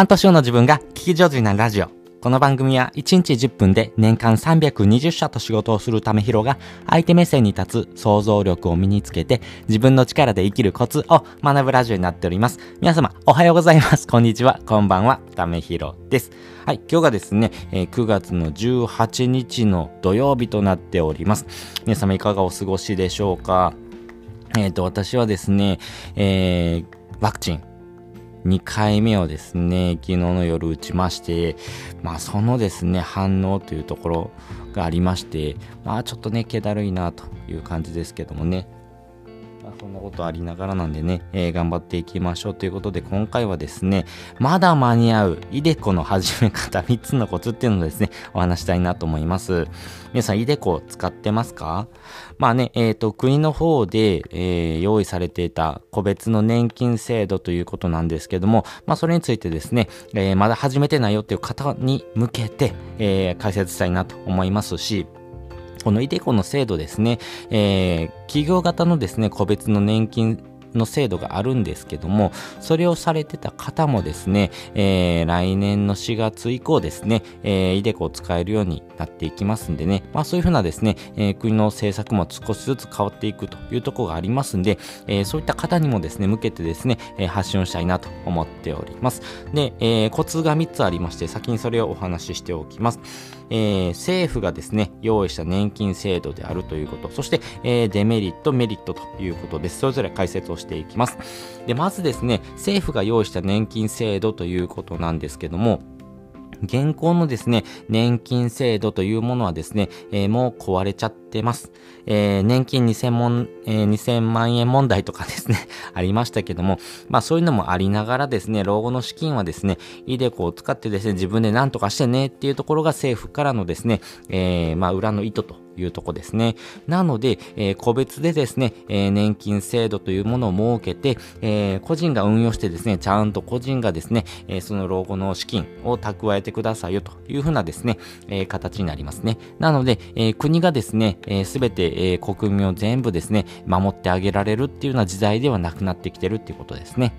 半年後の自分が聞き上手になるラジオ。この番組は1日10分で年間320社と仕事をするためひろが相手目線に立つ想像力を身につけて自分の力で生きるコツを学ぶラジオになっております。皆様おはようございます。こんにちは。こんばんは。ためひろです。はい。今日がですね、え9月の18日の土曜日となっております。皆様いかがお過ごしでしょうか？えっ、と、私はですね、えー、ワクチン、2回目をですね、昨日の夜打ちまして、まあそのですね、反応というところがありまして、まあちょっとね、気だるいなという感じですけどもね。そんなことありながらなんでね、えー頑張っていきましょうということで、今回はですね、まだ間に合う、イデコの始め方3つのコツっていうのをですね、お話したいなと思います。皆さん、イデコ使ってますか？まあね、えっ、と、国の方で、えー用意されていた個別の年金制度ということなんですけども、まあそれについてですね、えまだ始めてないよっていう方に向けて、え解説したいなと思いますし、このイデコの制度ですね、えー企業型のですね、個別の年金の制度があるんですけども、それをされてた方もですね、えー来年の4月以降ですね、えー、イデコを使えるようになっていきますんでね、まあそういうふうなですね、えー国の政策も少しずつ変わっていくというところがありますんで、えーそういった方にもですね、向けてですね、えー発信をしたいなと思っております。で、えーコツが3つありまして、先にそれをお話ししておきます。えー政府がですね、用意した年金制度であるということ、そして、えーデメリット、メリットということです。それぞれ解説をしていきます。で、まずですね、政府が用意した年金制度ということなんですけども、現行のですね、年金制度というものはですね、えーもう壊れちゃってます。えー年金2000万、えー2000万円問題とかですね、ありましたけども、まあそういうのもありながらですね、老後の資金はですね、イデコを使ってですね、自分で何とかしてねっていうところが政府からのですね、えまあ裏の意図というとこですね。なので、えー個別でですね、えー年金制度というものを設けて、えー個人が運用してですね、ちゃんと個人がですね、えーその老後の資金を蓄えてくださいよというふうなですね、えー形になりますね。なので、えー国がですね、す、べ、て、えー国民を全部ですね、守ってあげられるっていうような時代ではなくなってきてるっていうことですね。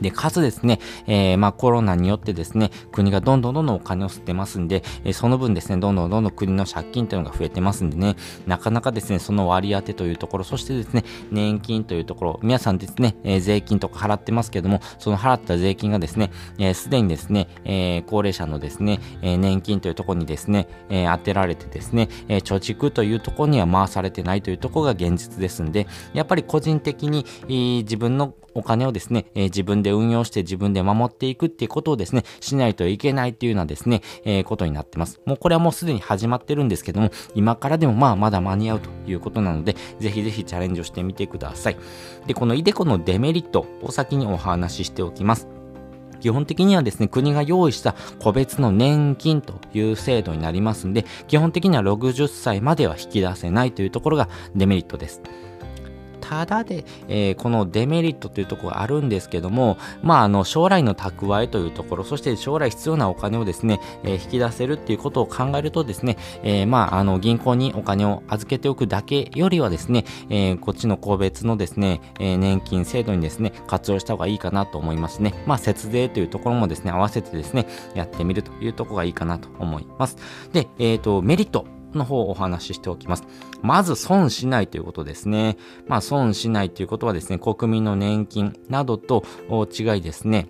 で、かつですね、えーまあコロナによってですね、国がどんどんどんどんお金を吸ってますんで、えーその分ですね、どんどんどんどん国の借金というのが増えてますんでね、なかなかですね、その割り当てというところ、そしてですね、年金というところ、皆さんですね、えー税金とか払ってますけども、その払った税金がですね、えすでにですね、え高齢者のですね、え年金というところにですね、え当てられてですね、え貯蓄というところには回されてないというところが現実ですんで、やっぱり個人的に、自分のお金をですね、えー自分で運用して自分で守っていくっていうことをですね、しないといけないっていうようなですね、えーことになってます。もうこれはもうすでに始まってるんですけども、今からでもまあまだ間に合うということなので、ぜひぜひチャレンジをしてみてください。で、このイデコのデメリットを先にお話ししておきます。基本的にはですね、国が用意した個別の年金という制度になりますんで、基本的には60歳までは引き出せないというところがデメリットです。ただで、えーこのデメリットというところがあるんですけども、まあ、あの、将来の蓄えというところ、そして将来必要なお金をですね、えー引き出せるっていうことを考えるとですね、えーまあ、あの、銀行にお金を預けておくだけよりはですね、えこっちの個別のですね、え年金制度にですね、活用した方がいいかなと思いますね。まあ、節税というところもですね、合わせてですね、やってみるというところがいいかなと思います。で、えっ、と、メリット。の方をお話ししておきます。まず損しないということですね。まあ損しないということはですね、国民の年金などと違いですね。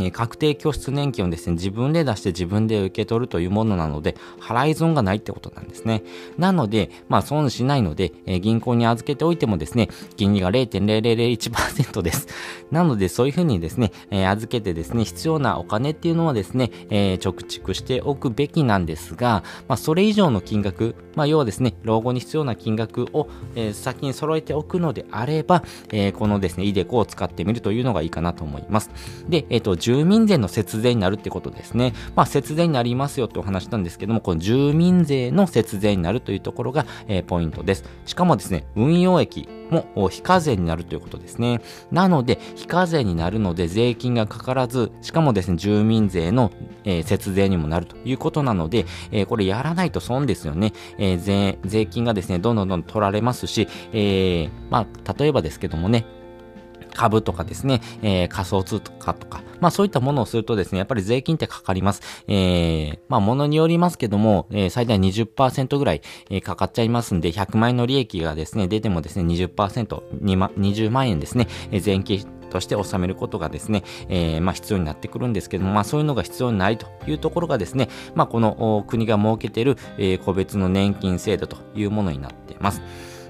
え確定拠出年金をですね、自分で出して自分で受け取るというものなので、払い損がないってことなんですね。なので、まあ損しないので、え銀行に預けておいてもですね、金利が0.0001%です。なので、そういうふうにですね、え預けてですね、必要なお金っていうのはですね、えー貯蓄しておくべきなんですが、まあそれ以上の金額、まあ要はですね、老後に必要な金額を、え先に揃えておくのであれば、えーこのですね、イデコを使ってみるというのがいいかなと思います。で、えっ、と、住民税の節税になるってことですね。まあ、節税になりますよってお話したんですけども、この住民税の節税になるというところが、えーポイントです。しかもですね、運用益も非課税になるということですね。なので、非課税になるので税金がかからず、しかもですね、住民税の、えー節税にもなるということなので、えーこれやらないと損ですよね。えー税、税金がですね、どんどんどんどん取られますし、えーまあ、例えばですけどもね、株とかですね、えー、仮想通貨とか、まあそういったものをするとですね、やっぱり税金ってかかります。えー、まあものによりますけども、えー、最大20%ぐらい、えー、かかっちゃいますんで、100万円の利益がですね、出てもですね、20%、2万、20万円ですね、えー、税金として納めることがですね、えー、まあ必要になってくるんですけども、まあそういうのが必要ないというところがですね、まあこの国が設けている、えー、個別の年金制度というものになっています。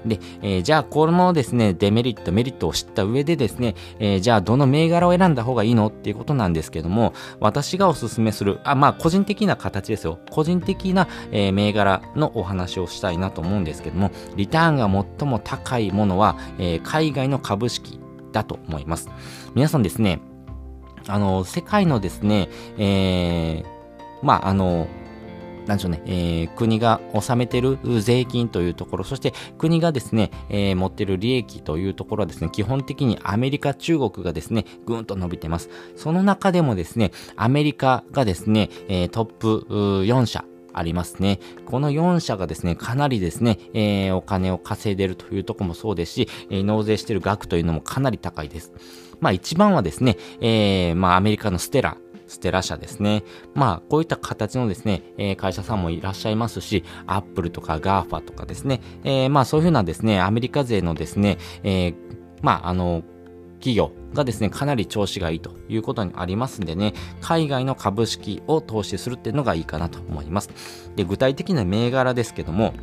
で、えー、じゃあこのですね、デメリット、メリットを知った上でですね、えー、じゃあどの銘柄を選んだ方がいいのっていうことなんですけども、私がおすすめする、あ、まあ個人的な形ですよ。個人的な、えー、銘柄のお話をしたいなと思うんですけども、リターンが最も高いものは、え海外の株式だと思います。皆さんですね、あの、世界のですね、えー、まあ、あの、なんでしょうね、えー、国が納めてる税金というところ、そして国がですね、えー、持ってる利益というところはですね、基本的にアメリカ、中国がですね、ぐんと伸びてます。その中でもですね、アメリカがですね、えー、トップ4社、ありますね。この4社がですね、かなりですね、えー、お金を稼いでるというとこもそうですし、えー、納税してる額というのもかなり高いです。まあ一番はですね、えー、まあアメリカのテスラ、テスラ社ですね。まあ、こういった形のですね、えー、会社さんもいらっしゃいますし、アップルとか GAFA とかですね、えー、まあそういうふうなですね、アメリカ勢のですね、えー、まああの、企業がですね、かなり調子がいいということにありますんでね、海外の株式を投資するっていうのがいいかなと思います。で、具体的な銘柄ですけども、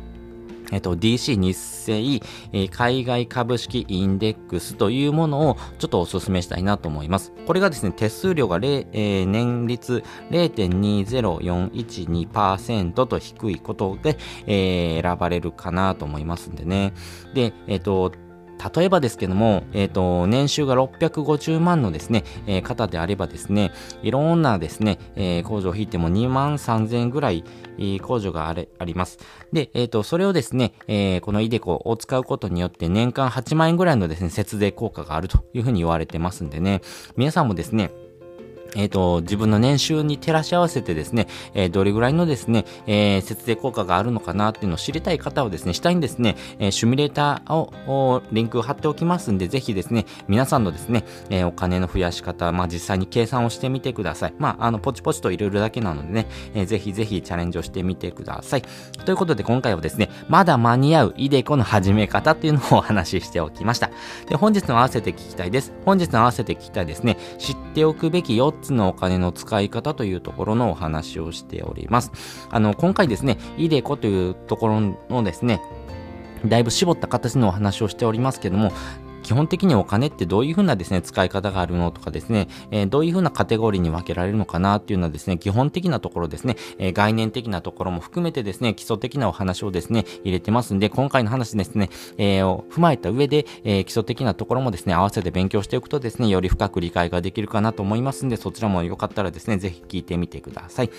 えっと、DC 日清、え、海外株式インデックスというものをちょっとお勧めしたいなと思います。これがですね、手数料が、えー、年率0.20412%と低いことで、えー、選ばれるかなと思いますんでね。で、えっ、と、例えばですけども、えっ、ー、と、年収が650万のですね、えー、方であればですね、いろんなですね、えー、控除を引いても2万3000円ぐらい、えー、控除があれ、あります。で、えっ、ー、と、それをですね、えー、このイデコを使うことによって年間8万円ぐらいのですね、節税効果があるというふうに言われてますんでね、皆さんもですね、えっ、ー、と、自分の年収に照らし合わせてですね、えー、どれぐらいのですね、えー、節税効果があるのかなっていうのを知りたい方はですね、下にですね、えー、シミュレーターを、リンク貼っておきますんで、ぜひですね、皆さんのですね、え、お金の増やし方、まあ、実際に計算をしてみてください。まあ、あの、ポチポチと入れるだけなのでね、えー、ぜひぜひチャレンジをしてみてください。ということで、今回はですね、まだ間に合うイデコの始め方っていうのをお話ししておきました。で、本日の合わせて聞きたいです。本日の合わせて聞きたいですね、知っておくべき4つのお金の使い方というところのお話をしております。あの、今回ですね、イデコというところのですね、だいぶ絞った形のお話をしておりますけども、基本的にお金ってどういうふうなですね、使い方があるのとかですね、えー、どういうふうなカテゴリーに分けられるのかなっていうのはですね、基本的なところですね、えー、概念的なところも含めてですね、基礎的なお話をですね、入れてますんで、今回の話ですね、えー、を踏まえた上で、え基礎的なところもですね、合わせて勉強しておくとですね、より深く理解ができるかなと思いますんで、そちらもよかったらですね、ぜひ聞いてみてください。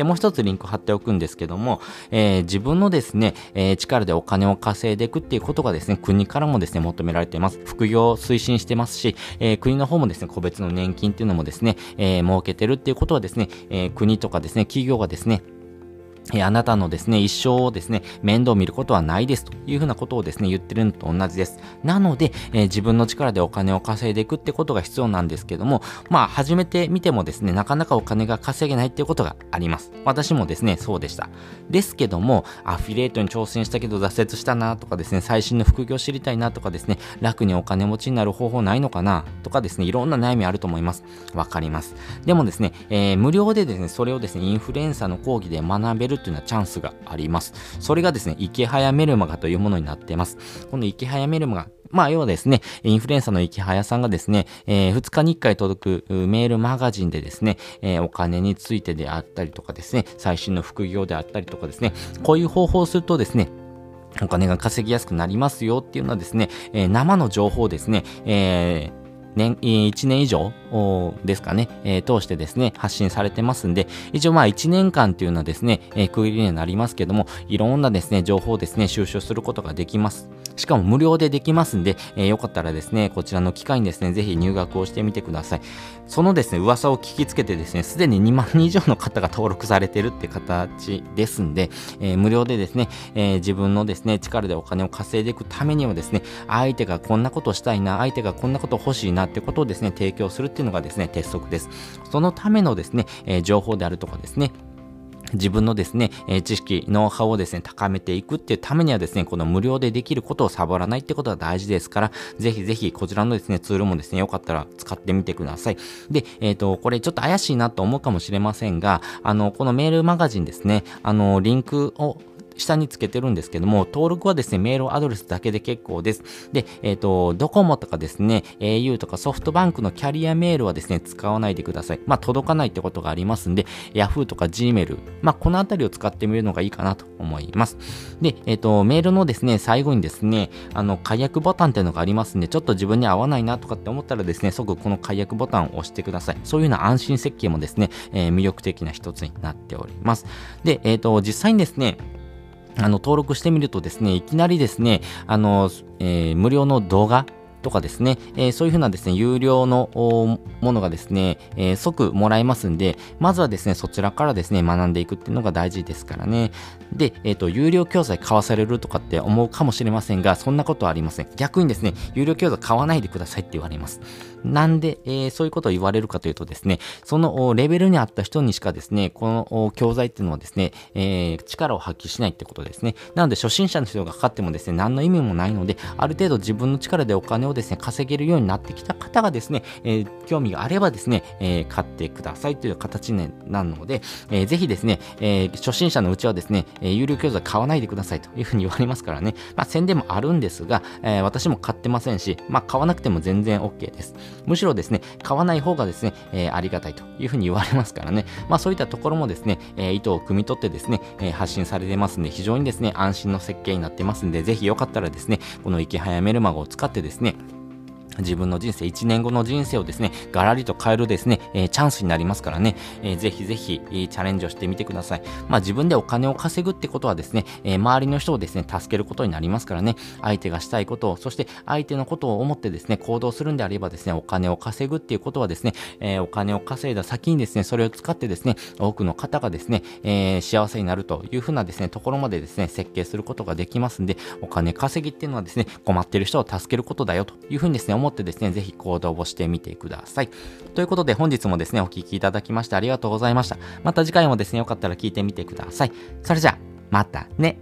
で、もう一つリンク貼っておくんですけども、えー、自分のですね、えー、力でお金を稼いでいくっていうことがですね、国からもですね、求められています。副業を推進してますし、えー、国の方もですね、個別の年金っていうのもですね、え設けてるっていうことはですね、え国とかですね、企業がですね、えあなたのですね、一生をですね、面倒を見ることはないですというふうなことをですね、言ってるのと同じです。なので、えー、自分の力でお金を稼いでいくってことが必要なんですけども、まあ、始めてみてもですね、なかなかお金が稼げないっていうことがあります。私もですね、そうでした。ですけども、アフィリエイトに挑戦したけど挫折したなとかですね、最新の副業知りたいなとかですね、楽にお金持ちになる方法ないのかなとかですね、いろんな悩みあると思います。わかります。でもですね、えー、無料でですね、それをですね、インフルエンサーの講義で学べるるっていうのはチャンスがあります。それがですね、池早メルマガというものになっています。この池早メルマガ、まあ、要はですね、インフルエンサーの池早さんがですね、えー、2日に1回届くメールマガジンでですね、えー、お金についてであったりとかですね、最新の副業であったりとかですね、こういう方法をするとですね、お金が稼ぎやすくなりますよっていうのはですね、えー、生の情報をですね、えー、年、1年以上ですかね、えー、通してですね、発信されてますんで、一応まあ1年間というのはですね、えー、区切りになりますけども、いろんなですね、情報をですね、収集することができます。しかも無料でできますんで、えー、よかったらですね、こちらの機会にですね、ぜひ入学をしてみてください。そのですね、噂を聞きつけてですね、すでに2万人以上の方が登録されてるって形ですんで、えー、無料でですね、えー、自分のですね、力でお金を稼いでいくためにはですね、相手がこんなことしたいな、相手がこんなこと欲しいなってことをですね、提供するっていうのがですね、鉄則です。そのためのですね、え、情報であるとかですね、自分のですね、え知識、ノウハウをですね、高めていくっていうためにはですね、この無料でできることをサボらないってことが大事ですから、ぜひぜひこちらのですね、ツールもですね、よかったら使ってみてください。で、えっ、ー、と、これちょっと怪しいなと思うかもしれませんが、あの、このメールマガジンですね、あの、リンクを下につけてるんですけども、登録はですね、メールアドレスだけで結構です。で、えっ、ー、と、ドコモとかですね、au とかソフトバンクのキャリアメールはですね、使わないでください。まあ、届かないってことがありますんで、Yahoo とか Gmail、まあ、このあたりを使ってみるのがいいかなと思います。で、えっ、ー、と、メールのですね、最後にですね、あの、解約ボタンっていうのがありますんで、ちょっと自分に合わないなとかって思ったらですね、即この解約ボタンを押してください。そういうような安心設計もですね、えー、魅力的な一つになっております。で、えっ、ー、と、実際にですね、あの、登録してみるとですね、いきなりですね、あの、えー、無料の動画とかですね、えー、そういうふうなですね、有料のものがですね、えー、即もらえますんで、まずはですね、そちらからですね、学んでいくっていうのが大事ですからね。で、えっ、ー、と、有料教材買わされるとかって思うかもしれませんが、そんなことはありません。逆にですね、有料教材買わないでくださいって言われます。なんで、えー、そういうことを言われるかというとですね、そのレベルに合った人にしかですね、この教材っていうのはですね、えー、力を発揮しないってことですね。なので、初心者の人がかかってもですね、何の意味もないので、ある程度自分の力でお金をですね、稼げるようになってきた方がですね、えー、興味があればですね、えー、買ってくださいという形になるので、えー、ぜひですね、えー、初心者のうちはですね、えー、有料教材買わないでくださいというふうに言われますからね、まあ宣伝もあるんですが、えー、私も買ってませんし、まあ買わなくても全然 OK です。むしろですね、買わない方がですね、えー、ありがたいというふうに言われますからね、まあそういったところもですね、えー、意図を汲み取ってですね、えー、発信されてますんで、非常にですね、安心の設計になってますんで、ぜひよかったらですね、この池早メルマガを使ってですね、自分の人生、1年後の人生をですね、ガラリと変えるですね、えー、チャンスになりますからね、えー、ぜひぜひ、チャレンジをしてみてください。まあ自分でお金を稼ぐってことはですね、えー、周りの人をですね、助けることになりますからね、相手がしたいことを、そして相手のことを思ってですね、行動するんであればですね、お金を稼ぐっていうことはですね、えお金を稼いだ先にですね、それを使ってですね、多くの方がですね、え幸せになるというふうなですね、ところまでですね、設計することができますんで、お金稼ぎっていうのはですね、困ってる人を助けることだよというふうにですね、思ってですね、ぜひ行動をしてみてください。ということで本日もですね、お聴きいただきましてありがとうございました。また次回もですね、よかったら聞いてみてください。それじゃあ、またね。